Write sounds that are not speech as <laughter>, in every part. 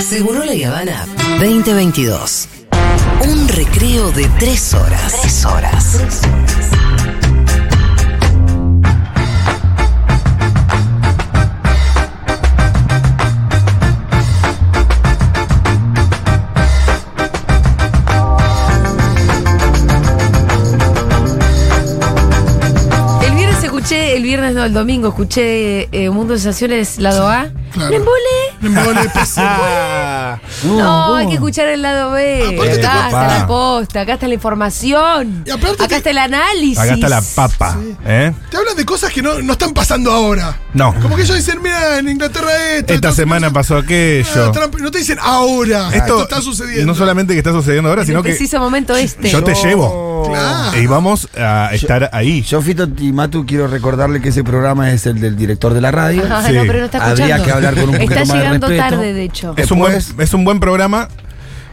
Seguro la Habana 2022. Un recreo de tres horas. Tres horas. El viernes escuché, el viernes no, el domingo escuché eh, Mundo de Sensaciones lado A. Claro. ¿Me embole? Ah, <laughs> No, hay que escuchar el lado B. Aparte te acá papá. está la posta, acá está la información. Y aparte acá te- está el análisis. acá está la papa. ¿eh? Te hablan de cosas que no, no están pasando ahora. No. Como que ellos dicen, mira, en Inglaterra esto. Esta entonces semana no- pasó Ah, aquello. Trump, no te dicen ahora. Esto, está sucediendo. No solamente que está sucediendo ahora, En sino el que preciso momento este. yo te llevo. Claro. Y vamos a estar ahí. Yo, Fito Timatu, quiero recordarle que ese programa es el del director de la radio. Ah, Sí. no, pero no está escuchando. Habría que hablar con un poquito más de llegando respeto. tarde, de hecho. Es un, buen, es un buen programa,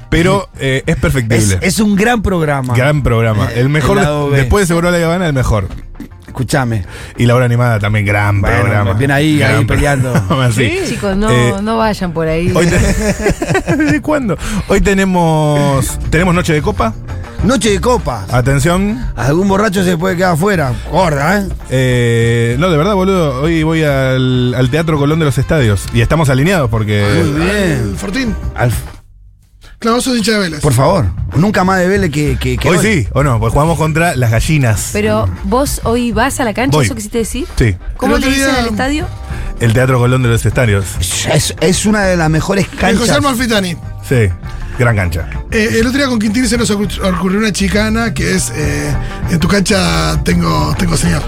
pero eh, es perfectible. es un gran programa. Gran programa. Eh, El mejor, el después de Seguro la Habana, el mejor. Escúchame. Y la hora animada también, gran Bueno, programa. bien ahí, Gran ahí peleando. sí. Chicos, no, Eh, no vayan por ahí. <laughs> <laughs> ¿Desde cuándo? Hoy tenemos tenemos noche de copa. Noche de copas. Atención. Algún borracho se puede quedar afuera. Gorda, ¿eh? Eh, no, de verdad, boludo. Hoy voy al, al Teatro Colón de los Estadios. Y estamos alineados porque. Muy bien. Fortín. Al- Claro, sos hincha de Vélez. por favor. Nunca más de Vélez que, que, que Hoy sí, o no, pues jugamos contra las gallinas. Pero vos hoy vas a la cancha, Voy. ¿eso quisiste decir? Sí, ¿Cómo le otro dicen al estadio? el Teatro Colón de los Estadios. Es, es una de las mejores El José canchas. Amalfitani. Sí, gran cancha. Eh, el otro día con Quintín se nos ocur- ocurrió una chicana que es eh, en tu cancha tengo, tengo señal.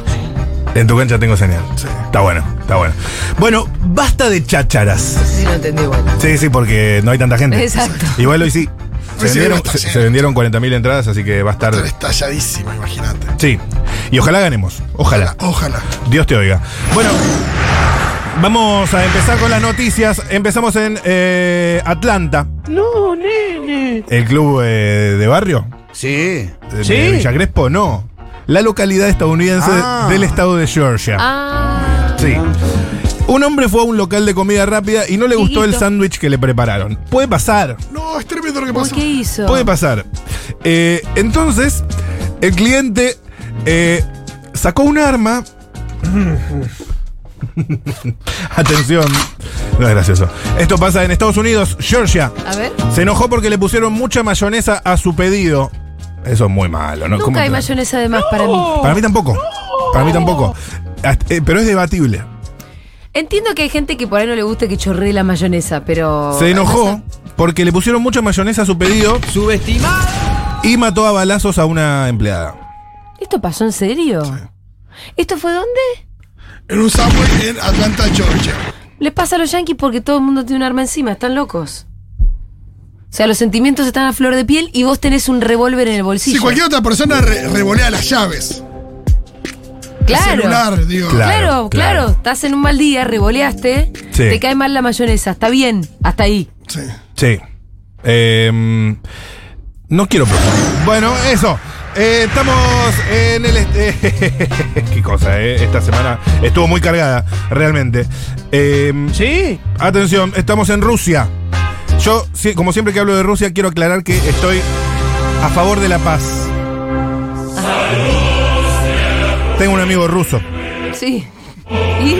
En tu cancha tengo señal. Sí. Está bueno, está bueno. Bueno, basta de chácharas. Sí, lo entendí igual. Sí, sí, porque no hay tanta gente. Exacto. Igual hoy sí. Se vendieron, va se, lleno. se vendieron 40.000 entradas, así que va a estar. Estar estalladísima, imagínate. Sí. Y ojalá ganemos. Ojalá. Ojalá. Dios te oiga. Bueno, vamos a empezar con las noticias. Empezamos en eh, Atlanta. No, nene. El club eh, de barrio. Sí. De, de Villa Crespo, no. La localidad estadounidense Ah. del estado de Georgia. Ah, Sí. Un hombre fue a un local de comida rápida y no le gustó el sándwich que le prepararon. Puede pasar. No, es tremendo lo que ¿por pasó. qué hizo? Puede pasar. Eh, entonces, el cliente eh, sacó un arma. <laughs> <laughs> Atención. No es gracioso. Esto pasa en Estados Unidos, Georgia. A ver. Se enojó porque le pusieron mucha mayonesa a su pedido. Eso es muy malo, ¿no? ¿Cómo Nunca hay te- mayonesa de más para mí. Para mí tampoco. Para mí tampoco. Hasta- eh, pero es debatible. Entiendo que hay gente que por ahí no le guste que chorree la mayonesa, pero. Se enojó porque le pusieron mucha mayonesa a su pedido Subestimado. y mató a balazos a una empleada. ¿Esto pasó en serio? ¿Esto fue dónde? En un subway en Atlanta, Georgia. Les pasa a los yankees porque todo el mundo tiene un arma encima, están locos. O sea, los sentimientos están a flor de piel y vos tenés un revólver en el bolsillo. Si cualquier otra persona re- revolea las llaves. claro. El celular, digo. Claro. Claro, claro, claro. Estás en un mal día, revoleaste, Sí. te cae mal la mayonesa, está bien, hasta ahí. Sí. Sí. Eh, no quiero. Bueno, eso. Eh, estamos en el. est- <laughs> Qué cosa, eh. Esta semana estuvo muy cargada, realmente. Eh, Sí. Atención, estamos en Rusia. Yo, como siempre que hablo de Rusia, quiero aclarar que estoy a favor de la paz. Tengo un amigo ruso. Sí. ¿Y?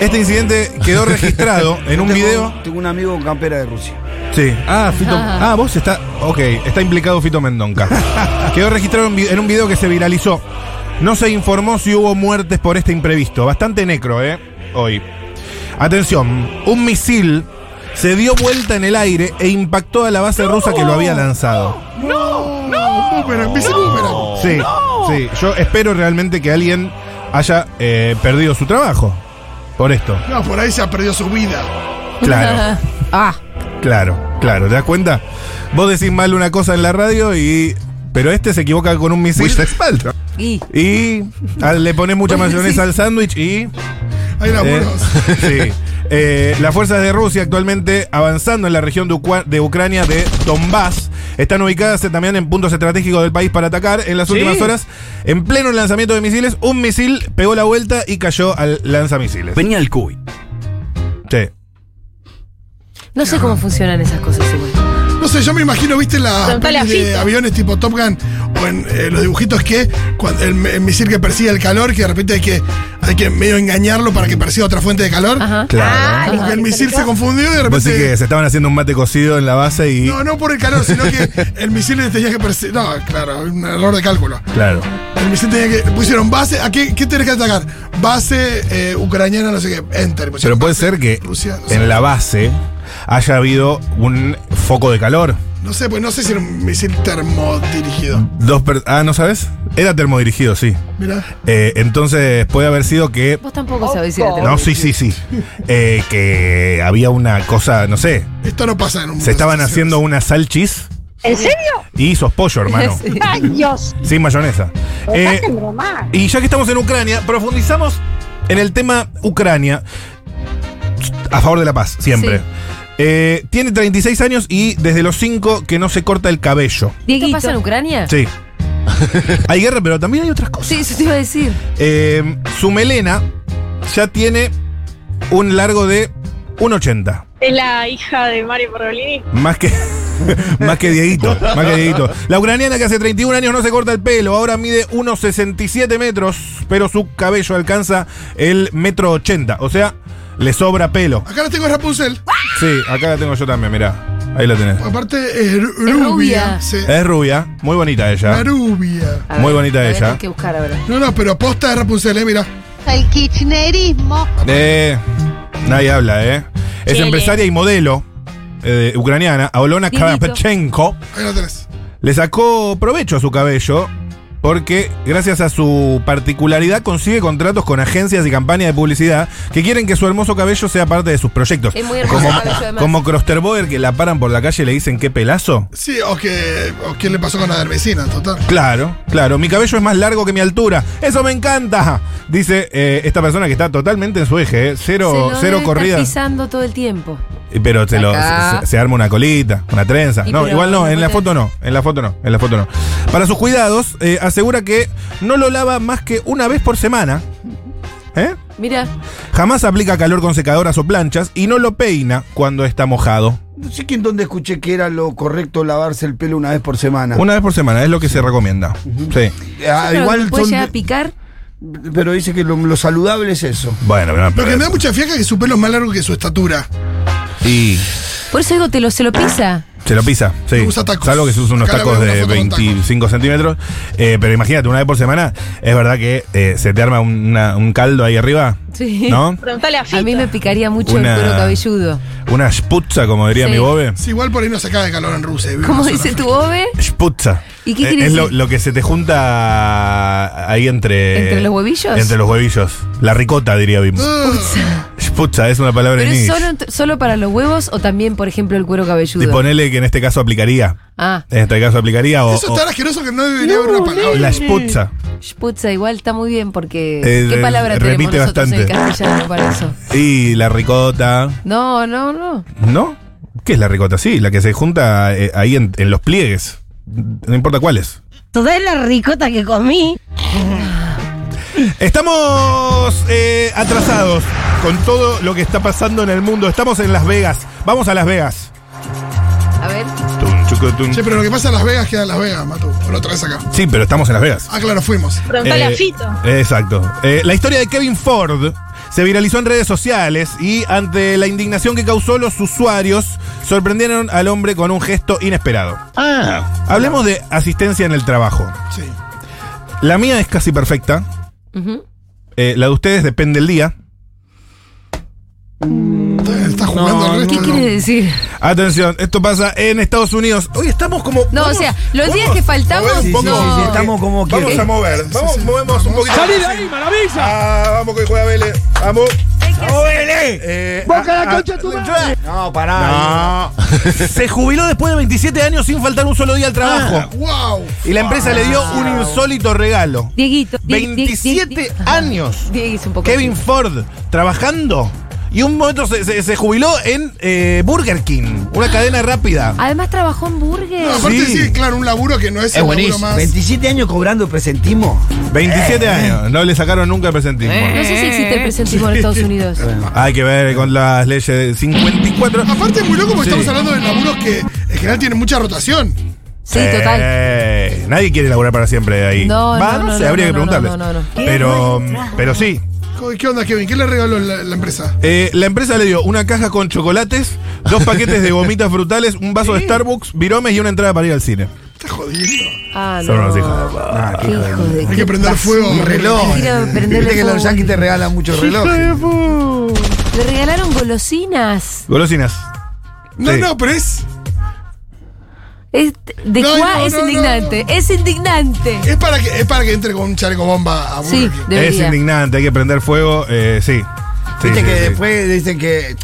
Este incidente quedó registrado en un Tengo- video. Tengo un amigo con campera de Rusia. Sí. Ah, Fito. <laughs> Ah. Vos está. Ok, está implicado Fito Mendonca. <laughs> Quedó registrado en un video que se viralizó. No se informó si hubo muertes por este imprevisto. Bastante necro, ¿eh? Hoy. Atención, un misil se dio vuelta en el aire e impactó a la base rusa que lo había lanzado. Boomerang, dice boomerang. Sí, sí. Yo espero realmente que alguien haya eh, perdido su trabajo por esto. No, por ahí se ha perdido su vida. Claro. <laughs> ah, Claro, claro, ¿te das cuenta? Vos decís mal una cosa en la radio y. Pero este se equivoca con un misil. y. Y ah, le pones mucha mayonesa decís- al sándwich y. Hay eh, <laughs> sí. Eh, las fuerzas de Rusia actualmente avanzando en la región de, Ucrania de Donbass están ubicadas también en puntos estratégicos del país para atacar. En las últimas horas, en pleno lanzamiento de misiles, un misil pegó la vuelta y cayó al lanzamisiles. Venía el cuy. No sé cómo funcionan esas cosas igual. No sé, yo me imagino, viste, las pelis de aviones tipo Top Gun o en eh, los dibujitos que cuando el, el misil que persigue el calor, que de repente hay que, hay que medio engañarlo para que persiga otra fuente de calor. Ajá. Claro. Como que el misil se confundió y de Vos repente. decís que se estaban haciendo un mate cocido en la base y. No, no por el calor, sino que <laughs> el misil le tenía que perseguir. No, claro, un error de cálculo. Claro. El misil tenía que. Pusieron base. ¿A qué, qué tenés que atacar? Base eh, ucraniana, no sé qué. Enter. Pero Pusieron puede base ser que Rusia, no sé. en la base haya habido un foco de calor. No sé, pues no sé si era un misil termodirigido. Dos per- ah, ¿no sabes? Era termodirigido, sí. Mira. Eh, entonces puede haber sido que. Vos tampoco sabés si era No, sí, sí, sí. Eh, que había una cosa, no sé. Esto no pasa en un Se estaban haciendo unas salchis ¿En serio? y sos pollo, hermano. <laughs> Sí. ¡Ay, Dios! Sin mayonesa. Eh, y ya que estamos en Ucrania, profundizamos en el tema Ucrania. A favor de la paz, siempre. Sí. Eh, tiene 36 años y desde los 5 que no se corta el cabello. ¿Esto pasa en Ucrania? Sí. <laughs> hay guerra, pero también hay otras cosas. Sí, eso te iba a decir. Eh, su melena ya tiene un largo de 1,80. Es la hija de Mario Pergolini. Más que. <laughs> más que Dieguito. Más que Dieguito. La ucraniana que hace 31 años no se corta el pelo. Ahora mide unos 67 metros. Pero su cabello alcanza el metro 80. O sea, le sobra pelo. Acá la tengo Rapunzel. Sí, acá la tengo yo también, mirá. Ahí la tenés. Aparte es ru- Es rubia. rubia. Sí. Es rubia. Muy bonita La ella. rubia. A Muy ver, bonita la ella. tener que buscar ahora. No, no, pero posta de Rapunzel, eh, mira. El kirchnerismo. Eh, nadie habla, ¿eh? Es Chele. empresaria y modelo eh, ucraniana. Aulona Dieguito. Karapetchenko. Ahí lo tenés. le sacó provecho a su cabello porque gracias a su particularidad consigue contratos con agencias y campañas de publicidad que quieren que su hermoso cabello sea parte de sus proyectos. Es muy hermoso como, el cabello, además. como Krosterboer que la paran por la calle y le dicen qué pelazo. Sí, o que. O qué le pasó con la de vecina, total. Claro, claro, mi cabello es más largo que mi altura. Eso me encanta. Dice eh, esta persona que está totalmente en su eje, ¿eh? cero, Se lo cero debe estar corrida. pisando todo el tiempo. Pero se, lo, se, se arma una colita, una trenza. Y No, igual no, en la foto no, en la foto no, en la foto no. Para sus cuidados, eh, asegura que no lo lava más que una vez por semana. ¿Eh? Mira, Jamás aplica calor con secadoras o planchas y no lo peina cuando está mojado. No sé quién dónde escuché que era lo correcto lavarse el pelo una vez por semana. Una vez por semana, es lo que se recomienda. Sí. Ah, pero igual puede son llegar a picar. pero dice que lo, lo saludable es eso. Bueno, pero, Lo que me da mucha fiaca es que su pelo es más largo que su estatura. y Por eso digo, te lo, se lo pisa. Se lo pisa, sí. Usa tacos. Salvo que se usa unos Acá tacos de foto con tacos. 25 centímetros. Eh, pero imagínate, una vez por semana, es verdad que eh, se te arma una- un caldo ahí arriba. Sí. ¿No? Preguntale a. A mí me picaría mucho Una- el cuero cabelludo. Una sputza, como diría Sí. mi bobe. Sí, igual por ahí no se cae de calor en Rusia. ¿Cómo dice tu ove? Sputza. ¿Y qué Eh, quiere Es lo, decir? lo que se te junta ahí entre. ¿Entre los huevillos? Entre los huevillos. La ricota, diría Bim. <laughs> Sputza es una palabra ¿Pero en es solo, solo para los huevos o también, por ejemplo, el cuero Y cabelludo? ponele que en este caso aplicaría. Ah, En este caso aplicaría o. Eso es o- tan asqueroso que no debería haber una palabra. la sputza. putza, igual está muy bien porque... Eh, ¿Qué palabra repite tenemos en bastante. castellano para eso? Y la ricota. No, no, no. ¿No? ¿Qué es la ricota? Sí, la que se junta eh, ahí en, en los pliegues. No importa cuáles. Toda la ricota que comí. Estamos eh, atrasados con todo lo que está pasando en el mundo. Estamos en Las Vegas. Vamos a Las Vegas. A ver. Chucu. Che, pero lo que pasa en Las Vegas queda en Las Vegas, Matu. O lo traes acá. Sí, pero estamos en Las Vegas. Ah, claro, fuimos. Preguntale Eh, a Fito. Exacto. Eh, la historia de Kevin Ford se viralizó en redes sociales y ante la indignación que causó los usuarios sorprendieron al hombre con un gesto inesperado. Hablemos de asistencia en el trabajo. Sí. La mía es casi perfecta. Eh, la de ustedes depende del día. Está jugando al ¿Qué quiere decir? Atención, esto pasa en Estados Unidos. Hoy estamos como. No, vamos- o sea, los días vamos que faltamos, a mover un Sí, poco. sí, sí, sí, estamos como Vamos a mover. Vamos, sí. movemos un poquito. ¡Salí de ahí, maravilla! Ah, vamos que juega Vélez. Vamos. ¡Vamos, Vélez! Eh, ¡Boca ah, la concha ah, tu madre! No, pará. No. Se jubiló después de 27 años sin faltar un solo día al trabajo. ¡Wow! Y la empresa le dio un insólito regalo. Dieguito. Die- die- 27 die- años. Dieguito, un poco. Kevin Ford trabajando y un momento se, se- se jubiló en eh, Burger King, una cadena rápida. Además trabajó en Burger. No, aparte Sí. sí. claro, un laburo que no es, Es el laburo buenísimo. más. 27 años cobrando presentismo. 27 años, no le sacaron nunca el presentismo. No sé si existe el presentismo en Estados Unidos. Hay que ver con las leyes de 54. Aparte es muy loco porque Sí. estamos hablando de laburos que en general tienen mucha rotación. Sí, total. Eh, nadie quiere laburar para siempre ahí. No, Va, no, no, sé, no, habría no, que no, preguntarles. no, no, no. Pero, pero sí. ¿Qué onda, Kevin? ¿Qué le regaló la, la empresa? Eh, la empresa le dio una caja con chocolates, dos paquetes de gomitas frutales, un vaso de Starbucks, viromes y una entrada para ir al cine. Está jodiendo. Ah, Son no. unos hijos de Ah, Qué hijo de- Hay que prender fuego. Un reloj. Quiero prenderle Viste que fuego. los yankees te regalan muchos relojes. Le regalaron golosinas. Golosinas. No, Sí. no, pero es. Es, de No, cuá no, es no, no, indignante. Es indignante. Es para que, es para que entre con un chaleco bomba a Sí. Es indignante, hay que prender fuego, eh, sí. Sí, Viste sí, que sí. después dicen que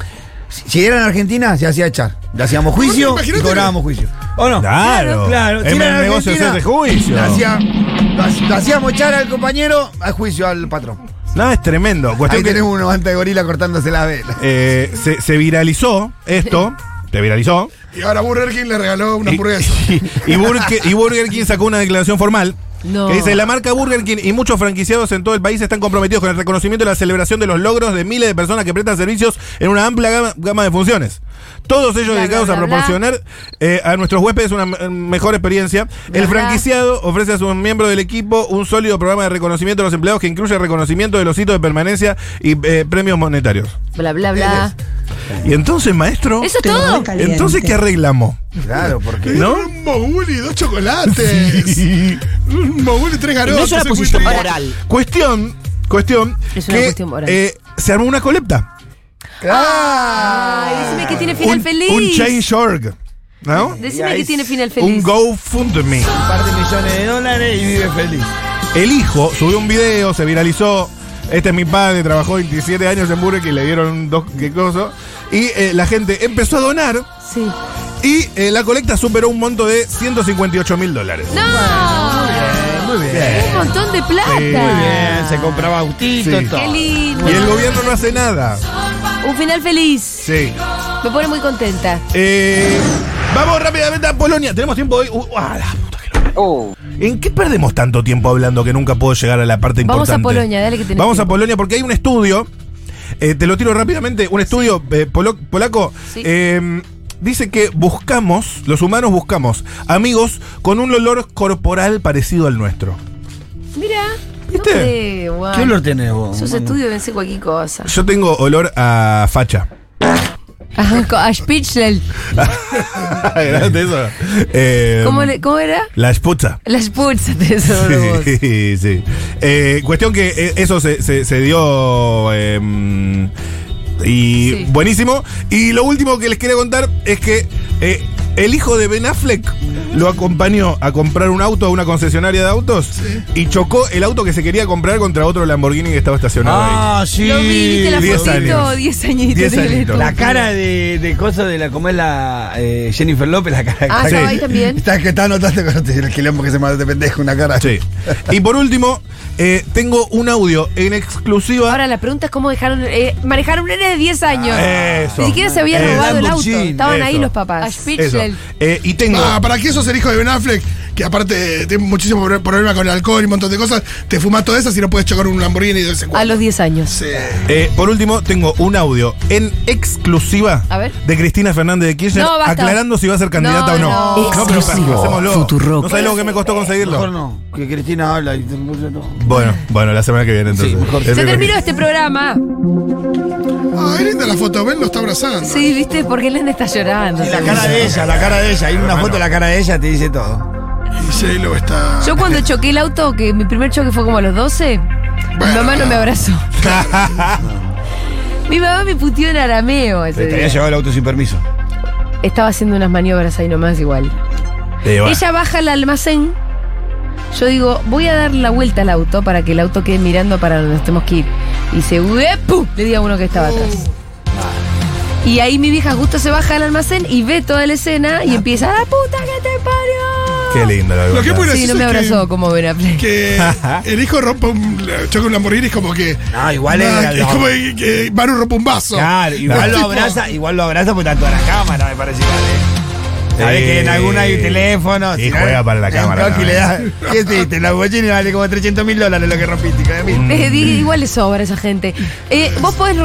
si era en Argentina se hacía echar. Le hacíamos juicio y cobrábamos juicio. ¿O no? Claro, Claro, si era en el negocio hacerse juicio. hacía- lo hac- lo hacíamos echar al compañero a juicio al patrón. No, es tremendo. Ahí Cuestión que, tenemos unos anta de gorila cortándose la vela. eh, se, se viralizó esto, <laughs> se viralizó. Y ahora Burger King le regaló una Y, hamburguesa. <laughs> y Burger, y Burger King sacó una declaración formal No. que dice, la marca Burger King y muchos franquiciados en todo el país están comprometidos con el reconocimiento y la celebración de los logros de miles de personas que prestan servicios en una amplia gama, gama de funciones. Todos ellos Bla, dedicados bla, a proporcionar eh, a nuestros huéspedes una me- mejor experiencia. Bla, el bla. franquiciado ofrece a sus miembros del equipo un sólido programa de reconocimiento de los empleados que incluye reconocimiento de los hitos de permanencia y eh, premios monetarios. Bla, bla, bla. Y entonces, maestro, ¿Eso es todo? entonces, ¿qué arreglamos? Claro, porque. ¿No? Un mogul y dos chocolates. <laughs> Un mogul y tres garotos. No es una un posición moral. Cuestión, cuestión, Es una que cuestión moral. eh, se armó una colecta. Ay, decime que tiene final un, feliz. un change.org, ¿no? Decime Y que tiene final Un feliz. GoFundMe. Un par de millones de dólares y vive feliz. El hijo subió un video, se viralizó. Este es mi padre, trabajó 27 años en Burger King, le dieron dos qué cosa. Y eh, la gente empezó a donar Sí. y eh, la colecta superó un monto de 158 mil dólares. ¡No! Muy bien. Un montón de plata. Sí, muy Bien, se compraba autito, Sí. todo. Qué lindo. Y el gobierno no hace nada. Un final feliz. Sí. Me pone muy contenta. Eh, vamos rápidamente a Polonia. ¿Tenemos tiempo hoy? Uh, ah, la puta que lo- ¿En qué perdemos tanto tiempo hablando que nunca puedo llegar a la parte Vamos importante? a Polonia, dale que tenés Vamos a tiempo. Polonia porque hay un estudio, eh, te lo tiro rápidamente, un estudio eh, polo- polaco. Sí. eh, dice que buscamos, los humanos buscamos amigos con un olor corporal parecido al nuestro. Mira. ¿Viste? No. ¿Qué olor tenés vos? Esos mano? estudios ven cualquier cosa. Yo tengo olor a facha. Co- <laughs> a Spitzel. <laughs> Eh, ¿Cómo, le- ¿Cómo era? La sputza. La Sputz de eso. Sí, <laughs> sí. Eh, cuestión que eh, eso se, se- se dio. eh, y Sí. buenísimo. Y lo último que les quería contar es que eh, el hijo de Ben Affleck lo acompañó a comprar un auto a una concesionaria de autos y chocó el auto que se quería comprar contra otro Lamborghini que estaba estacionado ahí. Ah, sí. Lo vi, viste la Diez fotito, años. 10 añitos. Diez añitos. La cara de, de cosa de la, como es la eh, Jennifer López, la cara Ah, que- estaba ahí también. <laughs> Está que está notando con el quilombo que se manda de pendejo una cara. Sí. Y por último, eh, tengo un audio en exclusiva. Ahora la pregunta es cómo dejaron eh, manejar un nene de 10 años. Eso. Ni siquiera se había Eh, robado el auto. Lamborghini, Estaban ahí eso. los papás. Eso. Eh, y tengo. Ah, ¿Para qué sos el hijo de Ben Affleck? Que aparte tiene muchísimo pro- problema con el alcohol y un montón de cosas. Te fumas todas esas y no puedes chocar un Lamborghini de en A los 10 años. Sí. Eh, por último, tengo un audio en exclusiva A ver. de Cristina Fernández de Kirchner No, aclarando si va a ser candidata No, o no. no. pero Exclusivo. hacémoslo. Futurock. ¿No sabes lo que me costó Mejor conseguirlo? no, que Cristina habla y no. Bueno, bueno, la semana que viene entonces. Sí, mejor. Es Se terminó este programa. Ah, linda la foto. Ben lo está abrazando. Sí, viste, porque nene está llorando. Y la cara de ella, la cara de ella. Hay una foto de la cara de ella, te dice todo. Y J-Lo está. Yo cuando choqué el auto, que mi primer choque fue como a los 12, mi mamá no me abrazó. <laughs> mi mamá me puteó en arameo ese Te había llevado el auto sin permiso. Estaba haciendo unas maniobras ahí nomás igual. Eh, bueno. Ella baja al almacén. Yo digo, voy a dar la vuelta al auto para que el auto quede mirando para donde nos tenemos que ir. Y dice, ¡Uepu! Le di a uno que estaba atrás. Y ahí mi vieja justo se baja al almacén y ve toda la escena y empieza, ¡la puta que te parió! Qué lindo lo Lo que es muy Sí, no me es que- abrazó como Ben Affleck. que <laughs> el hijo rompa un choque un Lamborghini es como que No, igual es- Nada, es, como que, que Manu rompa un vaso Claro, igual lo tipo- abraza, igual lo abraza porque está toda la cámara, me parece igual, ¿eh? Sabes Sí. que en alguna hay teléfono. Y si no, juega para la un cámara y le da. ¿Qué hiciste? La Lamborghini vale como 300 mil dólares lo que rompiste, hija de mil. Eh, di- igual le sobra a esa gente. Eh, vos podés